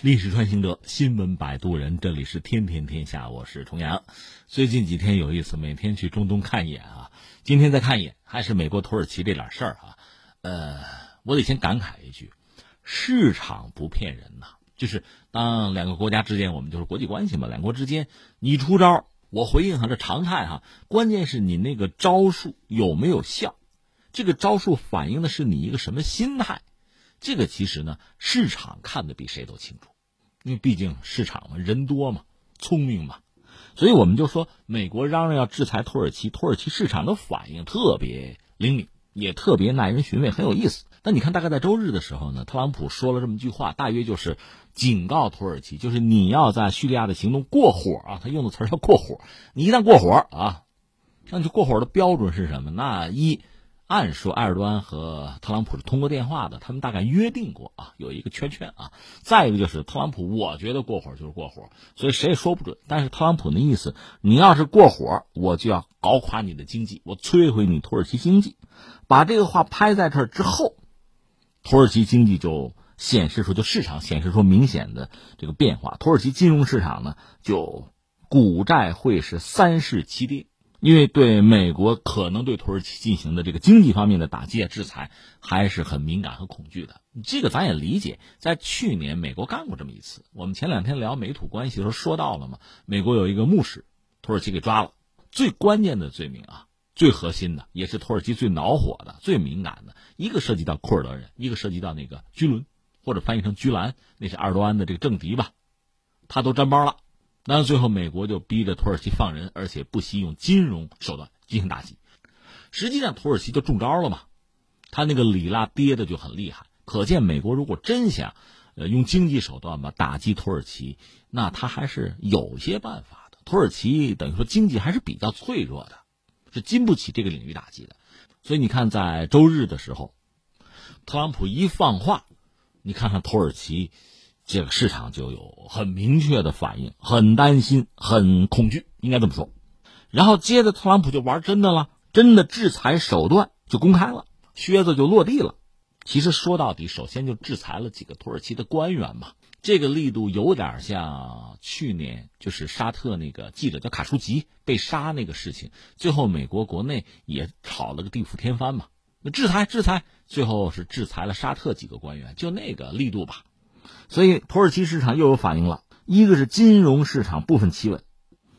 历史穿行者，新闻摆渡人，这里是天天天下，我是重阳。最近几天有意思，每天去中东看一眼啊。今天再看一眼，还是美国土耳其这点事儿啊。呃，我得先感慨一句，市场不骗人呐。就是当两个国家之间，我们就是国际关系嘛，两国之间你出招，我回应哈，这常态哈。关键是你那个招数有没有效，这个招数反映的是你一个什么心态。这个其实呢，市场看的比谁都清楚，因为毕竟市场嘛，人多嘛，聪明嘛，所以我们就说，美国嚷嚷要制裁土耳其，土耳其市场的反应特别灵敏，也特别耐人寻味，很有意思。但你看，大概在周日的时候呢，特朗普说了这么一句话，大约就是警告土耳其，就是你要在叙利亚的行动过火啊，他用的词儿叫过火，你一旦过火啊，那就过火的标准是什么？那一。按说埃尔多安和特朗普是通过电话的，他们大概约定过啊，有一个圈圈啊。再一个就是特朗普，我觉得过火就是过火，所以谁也说不准。但是特朗普的意思，你要是过火，我就要搞垮你的经济，我摧毁你土耳其经济。把这个话拍在这之后，土耳其经济就显示出，就市场显示出明显的这个变化。土耳其金融市场呢，就股债汇是三市齐跌。因为对美国可能对土耳其进行的这个经济方面的打击啊、制裁，还是很敏感和恐惧的。这个咱也理解，在去年美国干过这么一次。我们前两天聊美土关系的时候说到了嘛，美国有一个牧师，土耳其给抓了。最关键的罪名啊，最核心的，也是土耳其最恼火的、最敏感的一个，涉及到库尔德人，一个涉及到那个居伦，或者翻译成居兰，那是埃尔多安的这个政敌吧，他都沾包了。那最后，美国就逼着土耳其放人，而且不惜用金融手段进行打击。实际上，土耳其就中招了嘛，他那个里拉跌的就很厉害。可见，美国如果真想，呃，用经济手段吧打击土耳其，那他还是有些办法的。土耳其等于说经济还是比较脆弱的，是经不起这个领域打击的。所以你看，在周日的时候，特朗普一放话，你看看土耳其。这个市场就有很明确的反应，很担心，很恐惧，应该这么说。然后接着特朗普就玩真的了，真的制裁手段就公开了，靴子就落地了。其实说到底，首先就制裁了几个土耳其的官员嘛。这个力度有点像去年就是沙特那个记者叫卡舒吉被杀那个事情，最后美国国内也吵了个地覆天翻嘛。那制裁制裁，最后是制裁了沙特几个官员，就那个力度吧。所以土耳其市场又有反应了，一个是金融市场部分企稳，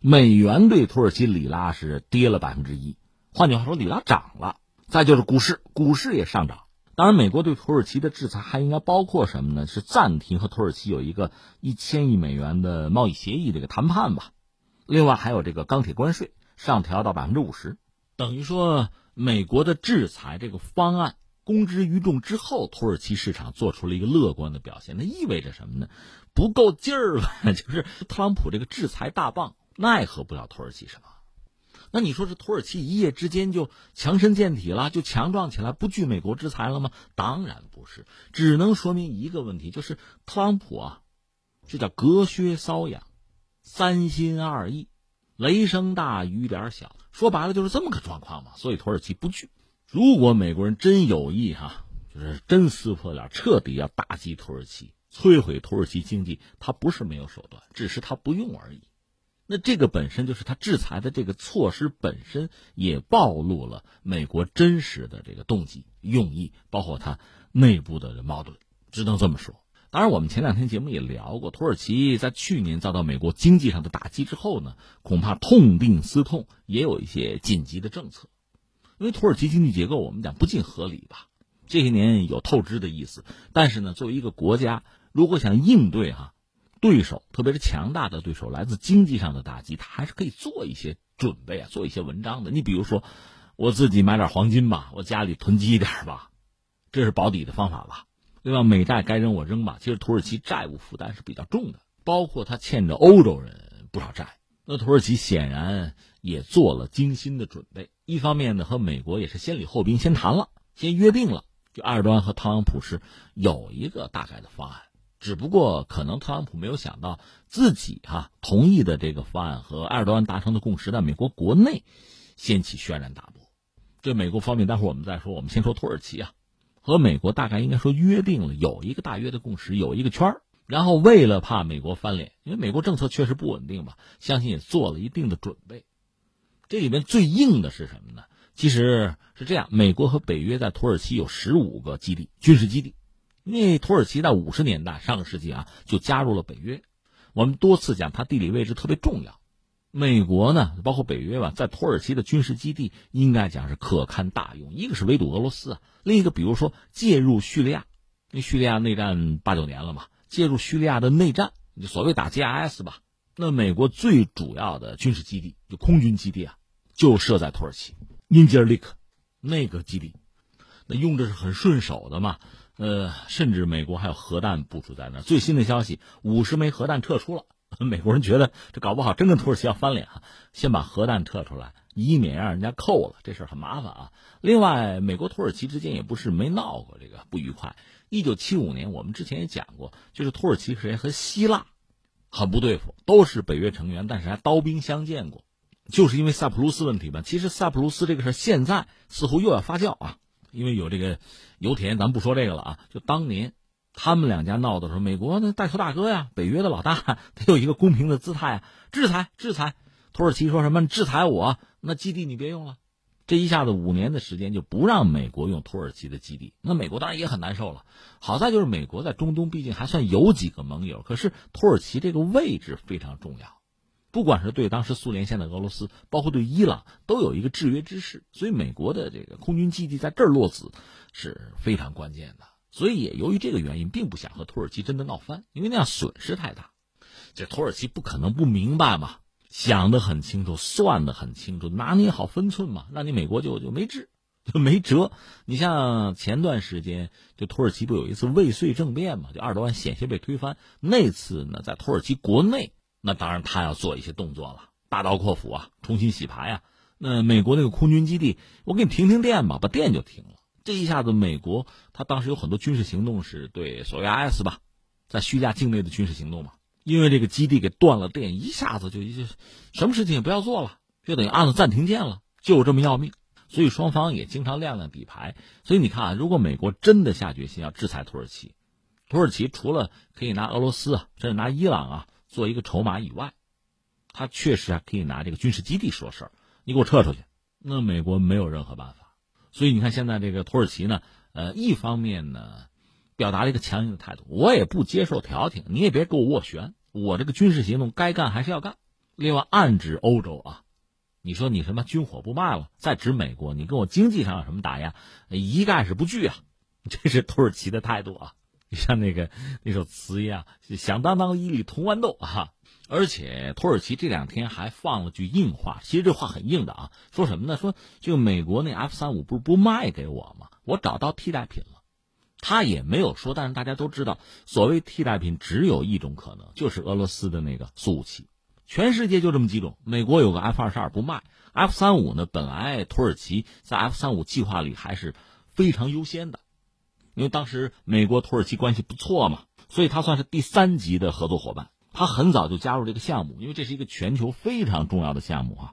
美元对土耳其里拉是跌了百分之一，换句话说，里拉涨了。再就是股市，股市也上涨。当然，美国对土耳其的制裁还应该包括什么呢？是暂停和土耳其有一个一千亿美元的贸易协议这个谈判吧。另外还有这个钢铁关税上调到百分之五十，等于说美国的制裁这个方案。公之于众之后，土耳其市场做出了一个乐观的表现。那意味着什么呢？不够劲儿吧？就是特朗普这个制裁大棒奈何不了土耳其什么？那你说这土耳其一夜之间就强身健体了，就强壮起来，不惧美国制裁了吗？当然不是，只能说明一个问题，就是特朗普啊，这叫隔靴搔痒，三心二意，雷声大雨点小，说白了就是这么个状况嘛。所以土耳其不惧。如果美国人真有意哈，就是真撕破脸，彻底要打击土耳其，摧毁土耳其经济，他不是没有手段，只是他不用而已。那这个本身就是他制裁的这个措施本身，也暴露了美国真实的这个动机用意，包括他内部的矛盾，只能这么说。当然，我们前两天节目也聊过，土耳其在去年遭到美国经济上的打击之后呢，恐怕痛定思痛，也有一些紧急的政策。因为土耳其经济结构，我们讲不尽合理吧，这些年有透支的意思。但是呢，作为一个国家，如果想应对哈对手，特别是强大的对手来自经济上的打击，他还是可以做一些准备啊，做一些文章的。你比如说，我自己买点黄金吧，我家里囤积一点吧，这是保底的方法吧。对吧？美债该扔我扔吧。其实土耳其债务负担是比较重的，包括他欠着欧洲人不少债。那土耳其显然也做了精心的准备，一方面呢和美国也是先礼后兵，先谈了，先约定了，就埃尔多安和特朗普是有一个大概的方案，只不过可能特朗普没有想到自己哈同意的这个方案和埃尔多安达成的共识在美国国内掀起轩然大波。这美国方面，待会儿我们再说，我们先说土耳其啊，和美国大概应该说约定了有一个大约的共识，有一个圈儿。然后为了怕美国翻脸，因为美国政策确实不稳定吧，相信也做了一定的准备。这里面最硬的是什么呢？其实是这样：美国和北约在土耳其有十五个基地，军事基地。因为土耳其在五十年代上个世纪啊就加入了北约，我们多次讲它地理位置特别重要。美国呢，包括北约吧，在土耳其的军事基地应该讲是可堪大用。一个是围堵俄罗斯啊，另一个比如说介入叙利亚，因为叙利亚内战八九年了嘛，介入叙利亚的内战，就所谓打 GIS 吧。那美国最主要的军事基地就空军基地啊，就设在土耳其因吉尔利克那个基地，那用着是很顺手的嘛。呃，甚至美国还有核弹部署在那最新的消息，五十枚核弹撤出了。美国人觉得这搞不好真跟土耳其要翻脸啊，先把核弹撤出来，以免让人家扣了。这事儿很麻烦啊。另外，美国土耳其之间也不是没闹过这个不愉快。一九七五年，我们之前也讲过，就是土耳其谁和希腊很不对付，都是北约成员，但是还刀兵相见过，就是因为塞浦路斯问题吧。其实塞浦路斯这个事现在似乎又要发酵啊。因为有这个油田，咱不说这个了啊。就当年他们两家闹的时候，美国那带头大哥呀，北约的老大，他有一个公平的姿态啊，制裁制裁。土耳其说什么制裁我？那基地你别用了。这一下子五年的时间就不让美国用土耳其的基地，那美国当然也很难受了。好在就是美国在中东毕竟还算有几个盟友，可是土耳其这个位置非常重要。不管是对当时苏联、现在俄罗斯，包括对伊朗，都有一个制约之势，所以美国的这个空军基地在这儿落子是非常关键的。所以也由于这个原因，并不想和土耳其真的闹翻，因为那样损失太大。这土耳其不可能不明白嘛，想得很清楚，算得很清楚，拿捏好分寸嘛，让你美国就就没治，就没辙。你像前段时间，就土耳其不有一次未遂政变嘛，就二十多万险些被推翻。那次呢，在土耳其国内。那当然，他要做一些动作了，大刀阔斧啊，重新洗牌啊。那美国那个空军基地，我给你停停电吧，把电就停了。这一下子，美国他当时有很多军事行动是对所谓 IS 吧，在叙利亚境内的军事行动嘛，因为这个基地给断了电，一下子就一什么事情也不要做了，就等于按了暂停键了，就这么要命。所以双方也经常亮亮底牌。所以你看啊，如果美国真的下决心要制裁土耳其，土耳其除了可以拿俄罗斯啊，甚至拿伊朗啊。做一个筹码以外，他确实还可以拿这个军事基地说事儿。你给我撤出去，那美国没有任何办法。所以你看，现在这个土耳其呢，呃，一方面呢，表达了一个强硬的态度，我也不接受调停，你也别给我斡旋，我这个军事行动该干还是要干。另外，暗指欧洲啊，你说你什么军火不卖了，再指美国，你跟我经济上有什么打压，一概是不惧啊。这是土耳其的态度啊。像那个那首词一样，响当当一粒铜豌豆啊！而且土耳其这两天还放了句硬话，其实这话很硬的啊，说什么呢？说就美国那 F 三五不是不卖给我吗？我找到替代品了。他也没有说，但是大家都知道，所谓替代品只有一种可能，就是俄罗斯的那个苏五七。全世界就这么几种，美国有个 F 二十二不卖，F 三五呢，本来土耳其在 F 三五计划里还是非常优先的。因为当时美国土耳其关系不错嘛，所以他算是第三级的合作伙伴。他很早就加入这个项目，因为这是一个全球非常重要的项目啊。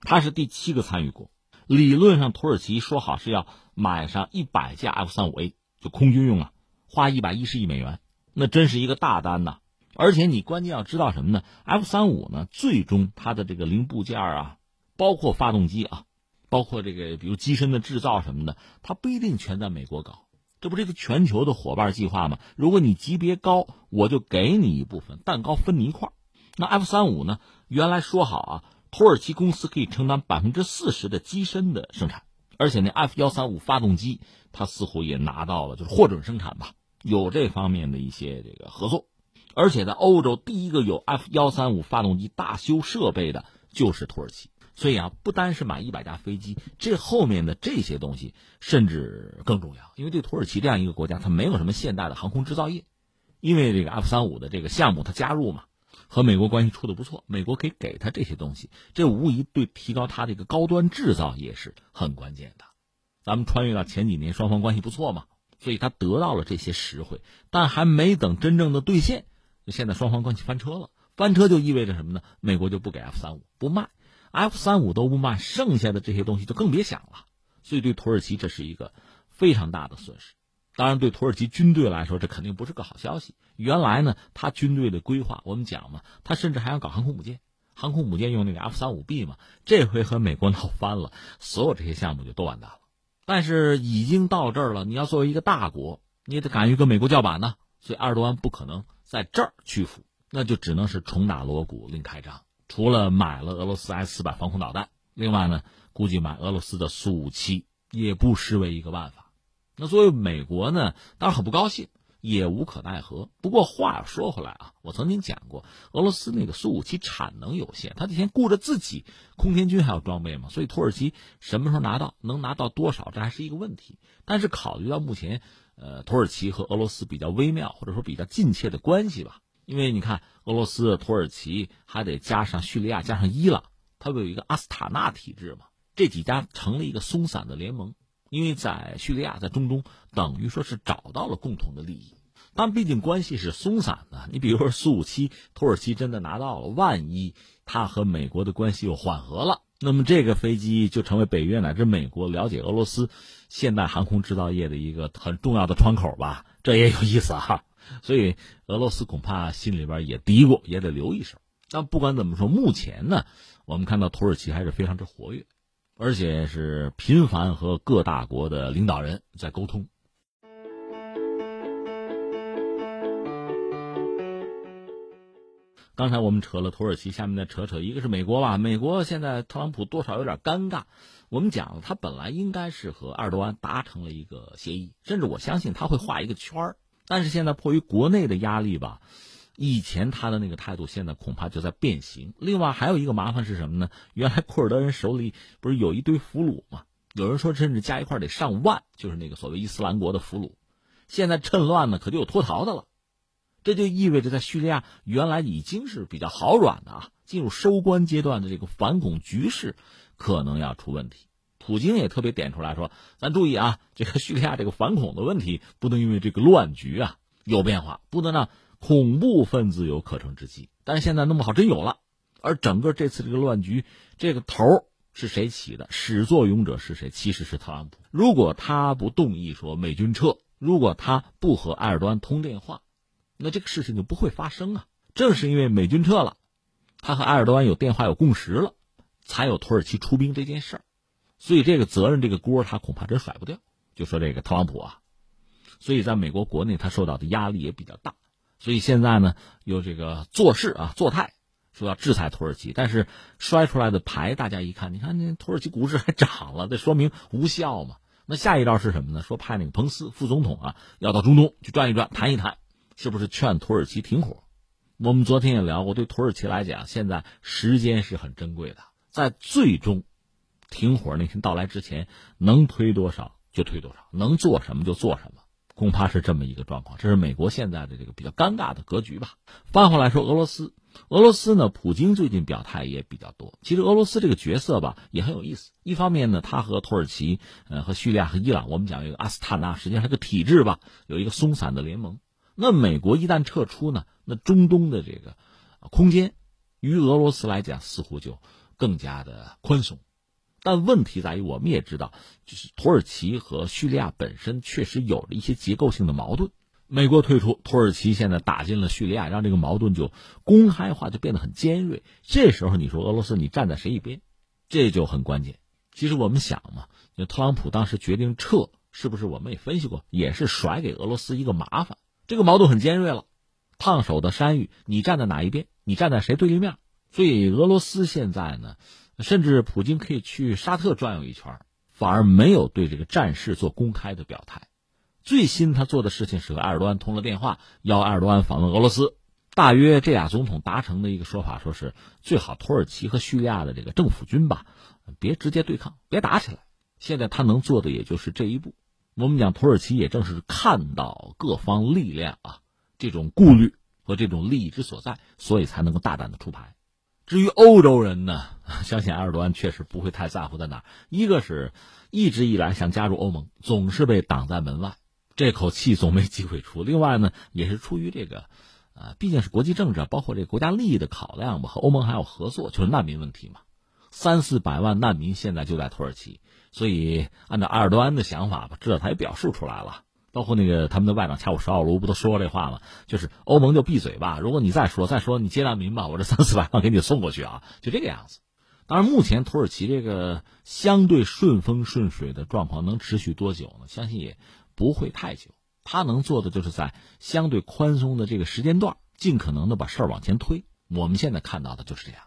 他是第七个参与国。理论上，土耳其说好是要买上一百架 F 三五 A，就空军用啊，花一百一十亿美元，那真是一个大单呐。而且你关键要知道什么呢？F 三五呢，最终它的这个零部件啊，包括发动机啊，包括这个比如机身的制造什么的，它不一定全在美国搞。这不是一个全球的伙伴计划吗？如果你级别高，我就给你一部分蛋糕分你一块那 F 三五呢？原来说好啊，土耳其公司可以承担百分之四十的机身的生产，而且那 F 幺三五发动机，它似乎也拿到了，就是获准生产吧，有这方面的一些这个合作。而且在欧洲，第一个有 F 幺三五发动机大修设备的就是土耳其。所以啊，不单是买一百架飞机，这后面的这些东西甚至更重要。因为对土耳其这样一个国家，它没有什么现代的航空制造业。因为这个 F 三五的这个项目，它加入嘛，和美国关系处的不错，美国可以给他这些东西，这无疑对提高它这个高端制造业是很关键的。咱们穿越到前几年，双方关系不错嘛，所以他得到了这些实惠，但还没等真正的兑现，现在双方关系翻车了。翻车就意味着什么呢？美国就不给 F 三五，不卖。F 三五都不卖，剩下的这些东西就更别想了。所以对土耳其这是一个非常大的损失。当然，对土耳其军队来说，这肯定不是个好消息，原来呢，他军队的规划我们讲嘛，他甚至还想搞航空母舰，航空母舰用那个 F 三五 B 嘛。这回和美国闹翻了，所有这些项目就都完蛋了。但是已经到这儿了，你要作为一个大国，你也得敢于跟美国叫板呢。所以二十多万不可能在这儿屈服，那就只能是重打锣鼓另开张。除了买了俄罗斯 S 四百防空导弹，另外呢，估计买俄罗斯的苏五七也不失为一个办法。那作为美国呢，当然很不高兴，也无可奈何。不过话说回来啊，我曾经讲过，俄罗斯那个苏五七产能有限，他得先顾着自己空天军还有装备嘛，所以土耳其什么时候拿到，能拿到多少，这还是一个问题。但是考虑到目前，呃，土耳其和俄罗斯比较微妙或者说比较近切的关系吧，因为你看，俄罗斯、土耳其还得加上叙利亚，加上伊朗，它不有一个阿斯塔纳体制嘛？这几家成了一个松散的联盟。因为在叙利亚，在中东，等于说是找到了共同的利益，但毕竟关系是松散的。你比如说苏五七，土耳其真的拿到了，万一他和美国的关系又缓和了，那么这个飞机就成为北约乃至美国了解俄罗斯现代航空制造业的一个很重要的窗口吧？这也有意思哈。所以俄罗斯恐怕心里边也嘀咕，也得留一手。但不管怎么说，目前呢，我们看到土耳其还是非常之活跃。而且是频繁和各大国的领导人在沟通。刚才我们扯了土耳其，下面再扯扯，一个是美国吧。美国现在特朗普多少有点尴尬。我们讲，他本来应该是和埃尔多安达成了一个协议，甚至我相信他会画一个圈儿。但是现在迫于国内的压力吧。以前他的那个态度，现在恐怕就在变形。另外还有一个麻烦是什么呢？原来库尔德人手里不是有一堆俘虏吗？有人说甚至加一块得上万，就是那个所谓伊斯兰国的俘虏。现在趁乱呢，可就有脱逃的了。这就意味着在叙利亚原来已经是比较好软的啊，进入收官阶段的这个反恐局势可能要出问题。普京也特别点出来说：“咱注意啊，这个叙利亚这个反恐的问题不能因为这个乱局啊有变化，不能让。”恐怖分子有可乘之机，但是现在弄不好真有了。而整个这次这个乱局，这个头是谁起的？始作俑者是谁？其实是特朗普。如果他不动议说美军撤，如果他不和埃尔多安通电话，那这个事情就不会发生啊。正是因为美军撤了，他和埃尔多安有电话有共识了，才有土耳其出兵这件事儿。所以这个责任这个锅他恐怕真甩不掉。就说这个特朗普啊，所以在美国国内他受到的压力也比较大。所以现在呢，有这个做事啊，做态，说要制裁土耳其，但是摔出来的牌，大家一看，你看那土耳其股市还涨了，这说明无效嘛？那下一招是什么呢？说派那个彭斯副总统啊，要到中东去转一转，谈一谈，是不是劝土耳其停火？我们昨天也聊过，对土耳其来讲，现在时间是很珍贵的，在最终停火那天到来之前，能推多少就推多少，能做什么就做什么。恐怕是这么一个状况，这是美国现在的这个比较尴尬的格局吧。翻回来说，俄罗斯，俄罗斯呢，普京最近表态也比较多。其实俄罗斯这个角色吧，也很有意思。一方面呢，他和土耳其、呃和叙利亚和伊朗，我们讲一个阿斯塔纳，实际上是个体制吧，有一个松散的联盟。那美国一旦撤出呢，那中东的这个空间，于俄罗斯来讲似乎就更加的宽松。但问题在于，我们也知道，就是土耳其和叙利亚本身确实有了一些结构性的矛盾。美国退出，土耳其现在打进了叙利亚，让这个矛盾就公开化，就变得很尖锐。这时候你说俄罗斯你站在谁一边，这就很关键。其实我们想嘛，特朗普当时决定撤，是不是我们也分析过，也是甩给俄罗斯一个麻烦。这个矛盾很尖锐了，烫手的山芋，你站在哪一边？你站在谁对立面？所以俄罗斯现在呢？甚至普京可以去沙特转悠一圈，反而没有对这个战事做公开的表态。最新他做的事情是和埃尔多安通了电话，邀埃尔多安访问俄罗斯。大约这俩总统达成的一个说法，说是最好土耳其和叙利亚的这个政府军吧，别直接对抗，别打起来。现在他能做的也就是这一步。我们讲土耳其也正是看到各方力量啊这种顾虑和这种利益之所在，所以才能够大胆的出牌。至于欧洲人呢，相信埃尔多安确实不会太在乎在哪儿。一个是一直以来想加入欧盟，总是被挡在门外，这口气总没机会出。另外呢，也是出于这个，呃，毕竟是国际政治，包括这个国家利益的考量吧，和欧盟还有合作，就是难民问题嘛。三四百万难民现在就在土耳其，所以按照埃尔多安的想法吧，这他也表述出来了，包括那个他们的外长恰武什奥卢不都说过这话吗？就是欧盟就闭嘴吧，如果你再说再说你接难民吧，我这三四百万给你送过去啊，就这个样子。当然，目前土耳其这个相对顺风顺水的状况能持续多久呢？相信也不会太久。他能做的就是在相对宽松的这个时间段，尽可能的把事儿往前推。我们现在看到的就是这样。